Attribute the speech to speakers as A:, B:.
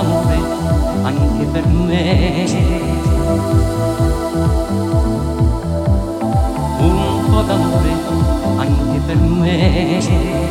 A: d'amore anche per me. Un po' d'amore anche per me.